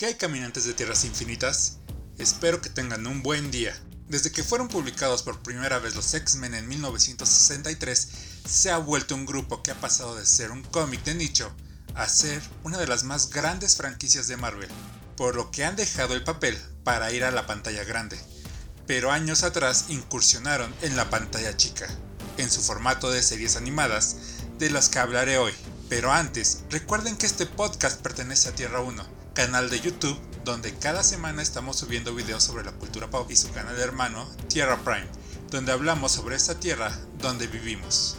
¿Qué hay caminantes de tierras infinitas? Espero que tengan un buen día. Desde que fueron publicados por primera vez los X-Men en 1963, se ha vuelto un grupo que ha pasado de ser un cómic de nicho a ser una de las más grandes franquicias de Marvel, por lo que han dejado el papel para ir a la pantalla grande. Pero años atrás incursionaron en la pantalla chica, en su formato de series animadas, de las que hablaré hoy. Pero antes, recuerden que este podcast pertenece a Tierra 1 canal de YouTube donde cada semana estamos subiendo videos sobre la cultura pop y su canal hermano Tierra Prime, donde hablamos sobre esta tierra donde vivimos.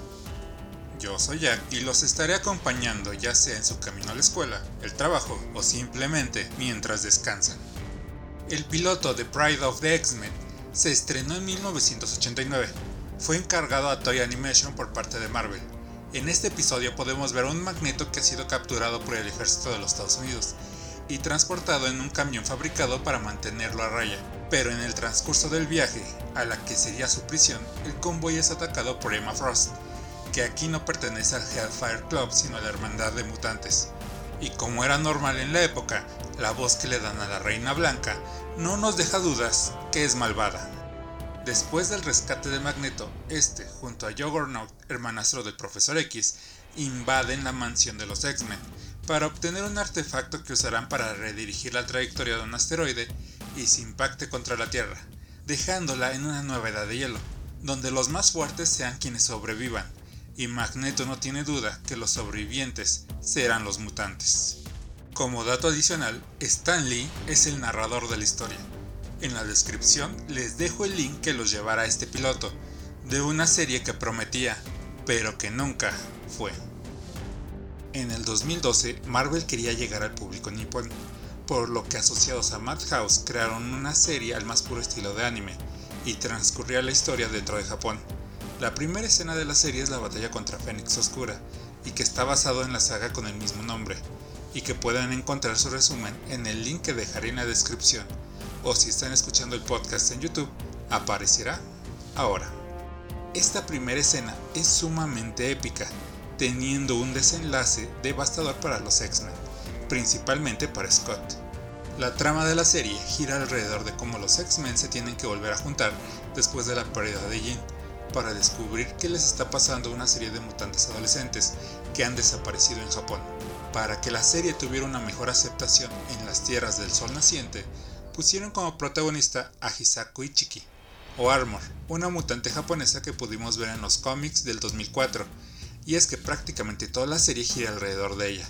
Yo soy Jack y los estaré acompañando ya sea en su camino a la escuela, el trabajo o simplemente mientras descansan. El piloto de Pride of the X-Men se estrenó en 1989. Fue encargado a Toy Animation por parte de Marvel. En este episodio podemos ver un magneto que ha sido capturado por el ejército de los Estados Unidos y transportado en un camión fabricado para mantenerlo a raya. Pero en el transcurso del viaje, a la que sería su prisión, el convoy es atacado por Emma Frost, que aquí no pertenece al Hellfire Club sino a la Hermandad de Mutantes. Y como era normal en la época, la voz que le dan a la Reina Blanca no nos deja dudas que es malvada. Después del rescate de Magneto, este, junto a Juggernaut, hermanastro del Profesor X, invaden la mansión de los X-Men, para obtener un artefacto que usarán para redirigir la trayectoria de un asteroide y se impacte contra la Tierra, dejándola en una nueva edad de hielo, donde los más fuertes sean quienes sobrevivan, y Magneto no tiene duda que los sobrevivientes serán los mutantes. Como dato adicional, Stan Lee es el narrador de la historia. En la descripción les dejo el link que los llevará a este piloto, de una serie que prometía, pero que nunca fue. En el 2012, Marvel quería llegar al público nipón, por lo que asociados a Madhouse crearon una serie al más puro estilo de anime, y transcurría la historia dentro de Japón. La primera escena de la serie es la batalla contra Fénix Oscura, y que está basado en la saga con el mismo nombre, y que pueden encontrar su resumen en el link que dejaré en la descripción, o si están escuchando el podcast en YouTube, aparecerá ahora. Esta primera escena es sumamente épica, teniendo un desenlace devastador para los X-Men, principalmente para Scott. La trama de la serie gira alrededor de cómo los X-Men se tienen que volver a juntar después de la pérdida de Jean, para descubrir qué les está pasando a una serie de mutantes adolescentes que han desaparecido en Japón. Para que la serie tuviera una mejor aceptación en las tierras del sol naciente, pusieron como protagonista a Hisako Ichiki, o Armor, una mutante japonesa que pudimos ver en los cómics del 2004 y es que prácticamente toda la serie gira alrededor de ella.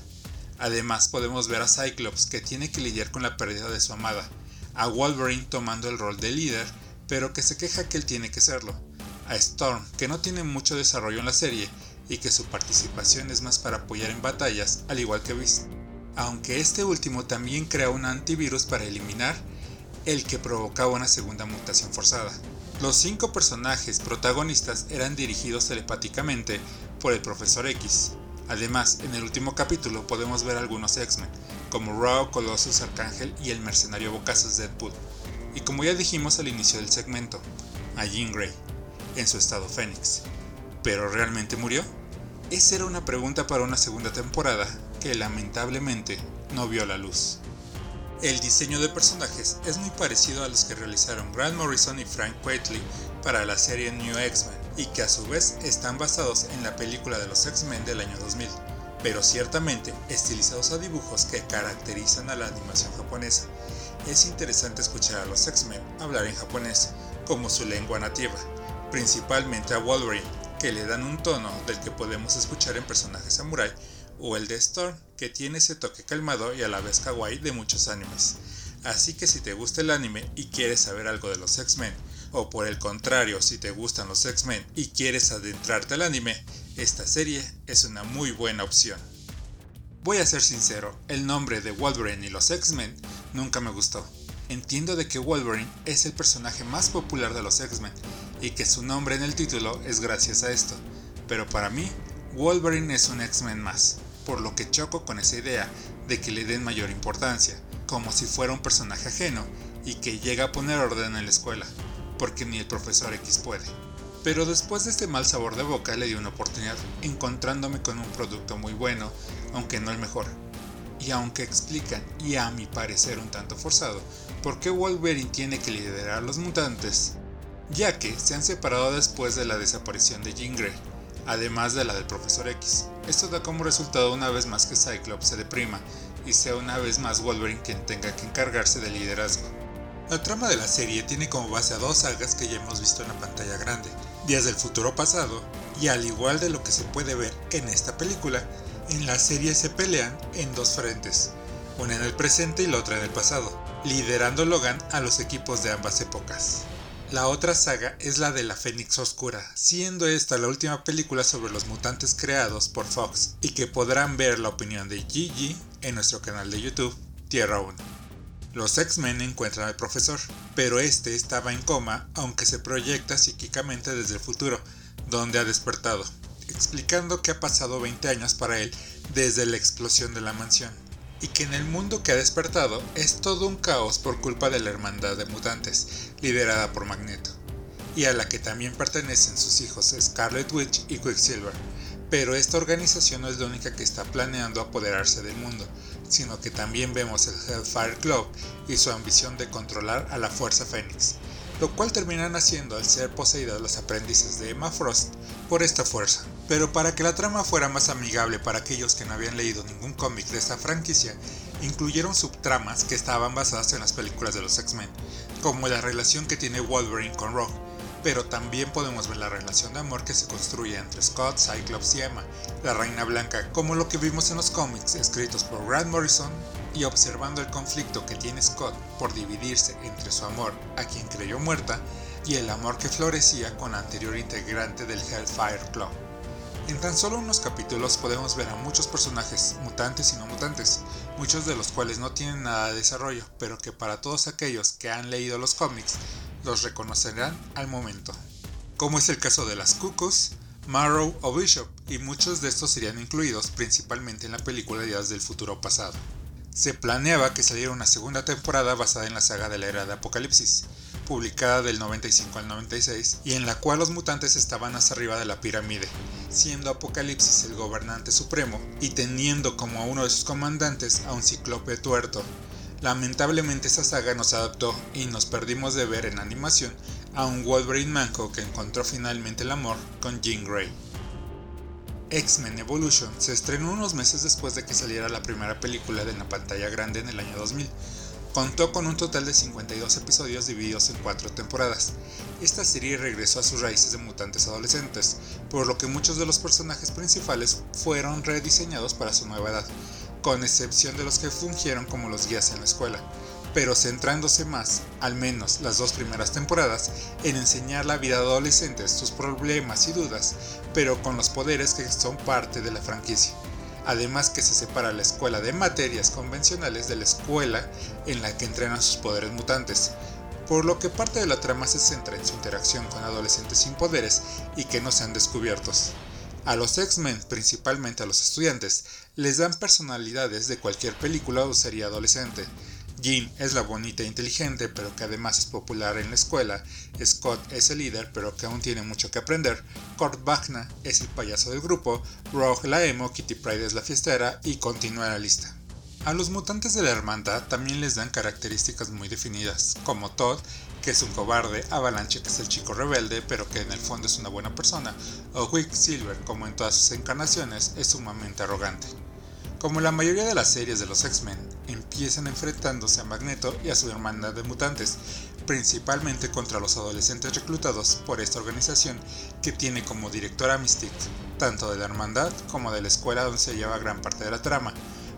Además podemos ver a Cyclops que tiene que lidiar con la pérdida de su amada, a Wolverine tomando el rol de líder, pero que se queja que él tiene que serlo, a Storm que no tiene mucho desarrollo en la serie y que su participación es más para apoyar en batallas, al igual que Beast, aunque este último también crea un antivirus para eliminar el que provocaba una segunda mutación forzada. Los cinco personajes protagonistas eran dirigidos telepáticamente por el Profesor X. Además, en el último capítulo podemos ver algunos X-Men, como Raw, Colossus, Arcángel y el mercenario Bocazas Deadpool. Y como ya dijimos al inicio del segmento, a Jean Grey, en su estado Fénix. ¿Pero realmente murió? Esa era una pregunta para una segunda temporada que lamentablemente no vio la luz. El diseño de personajes es muy parecido a los que realizaron Grant Morrison y Frank Quitely para la serie New X-Men, y que a su vez están basados en la película de los X-Men del año 2000, pero ciertamente estilizados a dibujos que caracterizan a la animación japonesa. Es interesante escuchar a los X-Men hablar en japonés, como su lengua nativa, principalmente a Wolverine, que le dan un tono del que podemos escuchar en personajes samurai o el de Storm, que tiene ese toque calmado y a la vez kawaii de muchos animes. Así que si te gusta el anime y quieres saber algo de los X-Men, o por el contrario, si te gustan los X-Men y quieres adentrarte al anime, esta serie es una muy buena opción. Voy a ser sincero, el nombre de Wolverine y los X-Men nunca me gustó. Entiendo de que Wolverine es el personaje más popular de los X-Men y que su nombre en el título es gracias a esto, pero para mí Wolverine es un X-Men más por lo que choco con esa idea de que le den mayor importancia, como si fuera un personaje ajeno y que llega a poner orden en la escuela, porque ni el profesor X puede. Pero después de este mal sabor de boca le di una oportunidad, encontrándome con un producto muy bueno, aunque no el mejor. y aunque explican, y a mi parecer un tanto forzado, por qué Wolverine tiene que liderar a los mutantes, ya que se han separado después de la desaparición de Jean Grey, además de la del Profesor X. Esto da como resultado una vez más que Cyclops se deprima y sea una vez más Wolverine quien tenga que encargarse del liderazgo. La trama de la serie tiene como base a dos sagas que ya hemos visto en la pantalla grande, Días del futuro pasado, y al igual de lo que se puede ver en esta película, en la serie se pelean en dos frentes, una en el presente y la otra en el pasado, liderando Logan a los equipos de ambas épocas. La otra saga es la de la Fénix Oscura, siendo esta la última película sobre los mutantes creados por Fox y que podrán ver la opinión de Gigi en nuestro canal de YouTube, Tierra 1. Los X-Men encuentran al profesor, pero este estaba en coma aunque se proyecta psíquicamente desde el futuro, donde ha despertado, explicando que ha pasado 20 años para él desde la explosión de la mansión y que en el mundo que ha despertado es todo un caos por culpa de la hermandad de mutantes, liderada por Magneto, y a la que también pertenecen sus hijos Scarlet Witch y Quicksilver. Pero esta organización no es la única que está planeando apoderarse del mundo, sino que también vemos el Hellfire Club y su ambición de controlar a la Fuerza Fénix, lo cual terminan haciendo al ser poseídas los aprendices de Emma Frost por esta fuerza. Pero para que la trama fuera más amigable para aquellos que no habían leído ningún cómic de esta franquicia, incluyeron subtramas que estaban basadas en las películas de los X-Men, como la relación que tiene Wolverine con Rogue, pero también podemos ver la relación de amor que se construye entre Scott, Cyclops y Emma, la Reina Blanca, como lo que vimos en los cómics escritos por Grant Morrison, y observando el conflicto que tiene Scott por dividirse entre su amor a quien creyó muerta y el amor que florecía con la anterior integrante del Hellfire Club. En tan solo unos capítulos podemos ver a muchos personajes, mutantes y no mutantes, muchos de los cuales no tienen nada de desarrollo, pero que para todos aquellos que han leído los cómics los reconocerán al momento. Como es el caso de las Cuckoos, Marrow o Bishop, y muchos de estos serían incluidos principalmente en la película Días del Futuro Pasado. Se planeaba que saliera una segunda temporada basada en la saga de la era de Apocalipsis, publicada del 95 al 96 y en la cual los mutantes estaban hasta arriba de la pirámide, siendo Apocalipsis el gobernante supremo y teniendo como uno de sus comandantes a un cíclope tuerto. Lamentablemente esta saga nos adaptó y nos perdimos de ver en animación a un Wolverine manco que encontró finalmente el amor con Jean Grey. X-Men Evolution se estrenó unos meses después de que saliera la primera película de la pantalla grande en el año 2000, Contó con un total de 52 episodios divididos en 4 temporadas. Esta serie regresó a sus raíces de mutantes adolescentes, por lo que muchos de los personajes principales fueron rediseñados para su nueva edad, con excepción de los que fungieron como los guías en la escuela, pero centrándose más, al menos las dos primeras temporadas, en enseñar la vida de adolescentes, sus problemas y dudas, pero con los poderes que son parte de la franquicia además que se separa la escuela de materias convencionales de la escuela en la que entrenan sus poderes mutantes, por lo que parte de la trama se centra en su interacción con adolescentes sin poderes y que no sean descubiertos. A los X-Men, principalmente a los estudiantes, les dan personalidades de cualquier película o serie adolescente, Jean es la bonita e inteligente, pero que además es popular en la escuela. Scott es el líder, pero que aún tiene mucho que aprender. Kurt Wagner es el payaso del grupo. Rogue la emo, Kitty Pride es la fiestera y continúa la lista. A los mutantes de la hermandad también les dan características muy definidas, como Todd, que es un cobarde, Avalanche, que es el chico rebelde, pero que en el fondo es una buena persona, o Quicksilver, como en todas sus encarnaciones, es sumamente arrogante. Como la mayoría de las series de los X-Men, empiezan enfrentándose a Magneto y a su hermandad de mutantes, principalmente contra los adolescentes reclutados por esta organización que tiene como directora Mystique, tanto de la hermandad como de la escuela donde se lleva gran parte de la trama,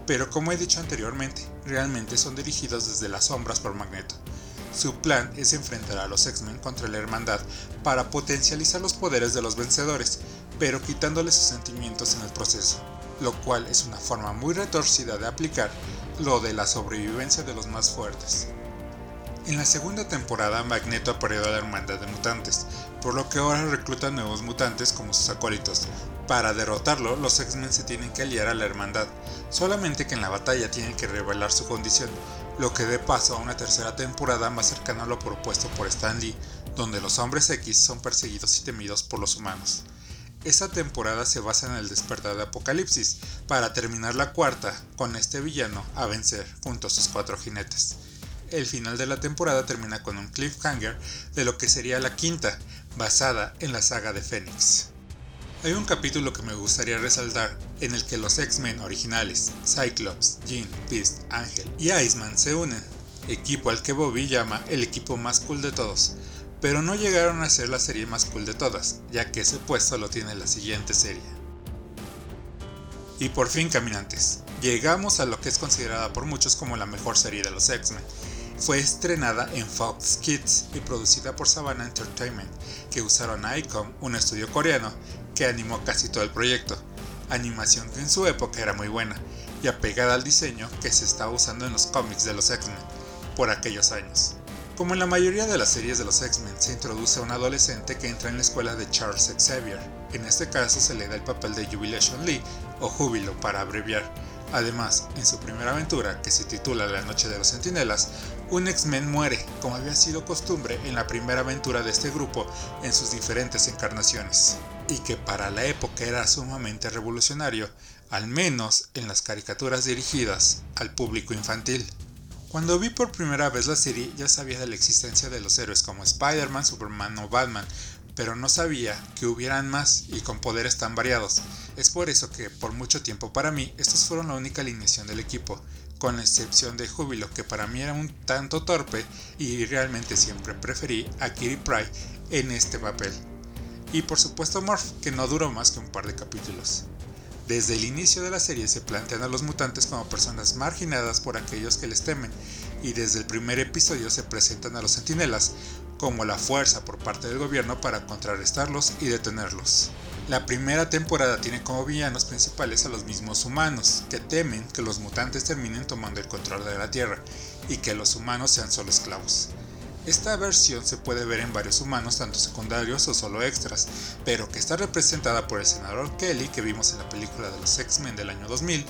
pero como he dicho anteriormente, realmente son dirigidos desde las sombras por Magneto. Su plan es enfrentar a los X-Men contra la hermandad para potencializar los poderes de los vencedores, pero quitándoles sus sentimientos en el proceso lo cual es una forma muy retorcida de aplicar lo de la sobrevivencia de los más fuertes. En la segunda temporada Magneto perdido a la hermandad de mutantes, por lo que ahora recluta nuevos mutantes como sus acólitos. Para derrotarlo, los X-Men se tienen que aliar a la hermandad, solamente que en la batalla tienen que revelar su condición, lo que dé paso a una tercera temporada más cercana a lo propuesto por Stan Lee, donde los hombres X son perseguidos y temidos por los humanos. Esa temporada se basa en el despertar de Apocalipsis, para terminar la cuarta con este villano a vencer junto a sus cuatro jinetes. El final de la temporada termina con un cliffhanger de lo que sería la quinta, basada en la saga de Fénix. Hay un capítulo que me gustaría resaltar en el que los X-Men originales, Cyclops, Jean, Beast, Ángel y Iceman se unen, equipo al que Bobby llama el equipo más cool de todos, pero no llegaron a ser la serie más cool de todas, ya que ese puesto lo tiene la siguiente serie. Y por fin, caminantes, llegamos a lo que es considerada por muchos como la mejor serie de los X-Men, fue estrenada en Fox Kids y producida por Savannah Entertainment, que usaron a ICOM, un estudio coreano, que animó casi todo el proyecto, animación que en su época era muy buena y apegada al diseño que se estaba usando en los cómics de los X-Men por aquellos años. Como en la mayoría de las series de los X-Men, se introduce a un adolescente que entra en la escuela de Charles Xavier. En este caso se le da el papel de Jubilation Lee, o Júbilo para abreviar. Además, en su primera aventura, que se titula La Noche de los Centinelas, un X-Men muere, como había sido costumbre en la primera aventura de este grupo en sus diferentes encarnaciones, y que para la época era sumamente revolucionario, al menos en las caricaturas dirigidas al público infantil. Cuando vi por primera vez la serie ya sabía de la existencia de los héroes como Spider-Man, Superman o Batman, pero no sabía que hubieran más y con poderes tan variados. Es por eso que por mucho tiempo para mí estos fueron la única alineación del equipo, con excepción de Júbilo, que para mí era un tanto torpe y realmente siempre preferí a Kitty Pryde en este papel. Y por supuesto Morph, que no duró más que un par de capítulos. Desde el inicio de la serie se plantean a los mutantes como personas marginadas por aquellos que les temen, y desde el primer episodio se presentan a los sentinelas como la fuerza por parte del gobierno para contrarrestarlos y detenerlos. La primera temporada tiene como villanos principales a los mismos humanos, que temen que los mutantes terminen tomando el control de la Tierra y que los humanos sean solo esclavos. Esta versión se puede ver en varios humanos, tanto secundarios o solo extras, pero que está representada por el senador Kelly que vimos en la película de los X-Men del año 2000,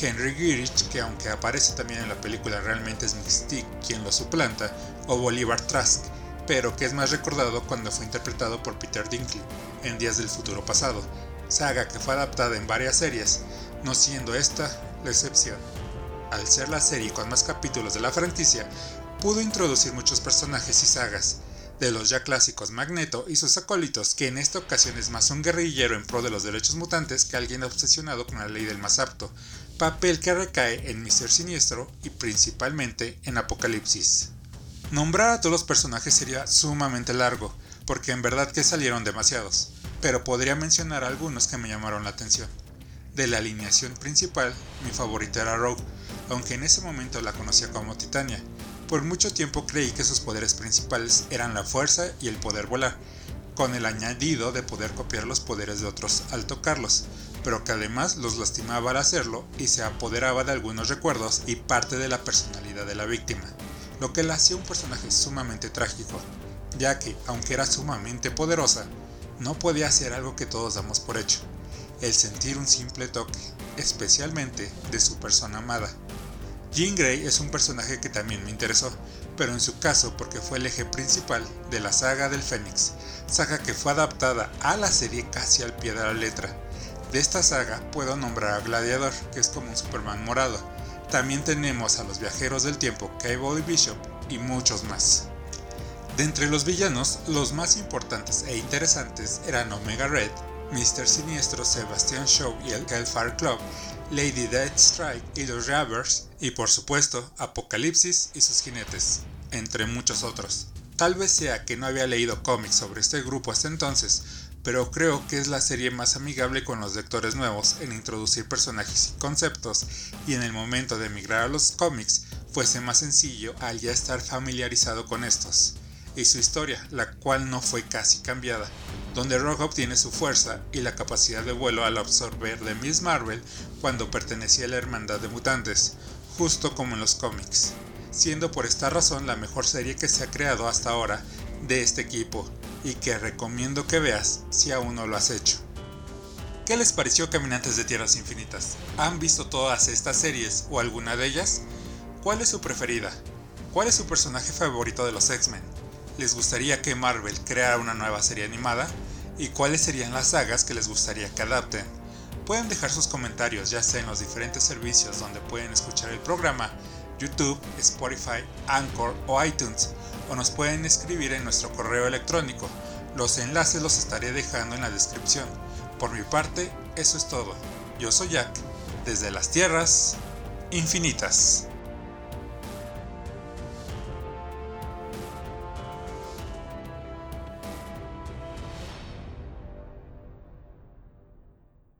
Henry Girich, que aunque aparece también en la película realmente es Mystique quien lo suplanta, o Bolivar Trask, pero que es más recordado cuando fue interpretado por Peter Dinkley en Días del Futuro Pasado, saga que fue adaptada en varias series, no siendo esta la excepción. Al ser la serie con más capítulos de la franquicia, pudo introducir muchos personajes y sagas, de los ya clásicos Magneto y sus acólitos, que en esta ocasión es más un guerrillero en pro de los derechos mutantes que alguien obsesionado con la ley del más apto, papel que recae en Mister Siniestro y principalmente en Apocalipsis. Nombrar a todos los personajes sería sumamente largo, porque en verdad que salieron demasiados, pero podría mencionar algunos que me llamaron la atención. De la alineación principal, mi favorita era Rogue, aunque en ese momento la conocía como Titania. Por mucho tiempo creí que sus poderes principales eran la fuerza y el poder volar, con el añadido de poder copiar los poderes de otros al tocarlos, pero que además los lastimaba al hacerlo y se apoderaba de algunos recuerdos y parte de la personalidad de la víctima lo que la hacía un personaje sumamente trágico, ya que, aunque era sumamente poderosa, no podía hacer algo que todos damos por hecho, el sentir un simple toque, especialmente de su persona amada. Jean Grey es un personaje que también me interesó, pero en su caso porque fue el eje principal de la saga del Fénix, saga que fue adaptada a la serie casi al pie de la letra. De esta saga puedo nombrar a Gladiador, que es como un Superman morado, también tenemos a los viajeros del tiempo Cable y Bishop y muchos más. De entre los villanos, los más importantes e interesantes eran Omega Red, Mr. Siniestro, Sebastian Shaw y el Hellfire Club, Lady Deathstrike y los Ravers, y por supuesto Apocalipsis y sus jinetes, entre muchos otros. Tal vez sea que no había leído cómics sobre este grupo hasta entonces, pero creo que es la serie más amigable con los lectores nuevos en introducir personajes y conceptos, y en el momento de migrar a los cómics fuese más sencillo al ya estar familiarizado con estos, y su historia, la cual no fue casi cambiada, donde Rogue obtiene su fuerza y la capacidad de vuelo al absorber de Miss Marvel cuando pertenecía a la Hermandad de Mutantes, justo como en los cómics, siendo por esta razón la mejor serie que se ha creado hasta ahora de este equipo, y que recomiendo que veas si aún no lo has hecho. ¿Qué les pareció Caminantes de Tierras Infinitas? ¿Han visto todas estas series o alguna de ellas? ¿Cuál es su preferida? ¿Cuál es su personaje favorito de los X-Men? ¿Les gustaría que Marvel creara una nueva serie animada? y cuáles serían las sagas que les gustaría que adapten. Pueden dejar sus comentarios ya sea en los diferentes servicios donde pueden escuchar el programa, YouTube, Spotify, Anchor o iTunes, o nos pueden escribir en nuestro correo electrónico. Los enlaces los estaré dejando en la descripción. Por mi parte, eso es todo. Yo soy Jack, desde las tierras infinitas.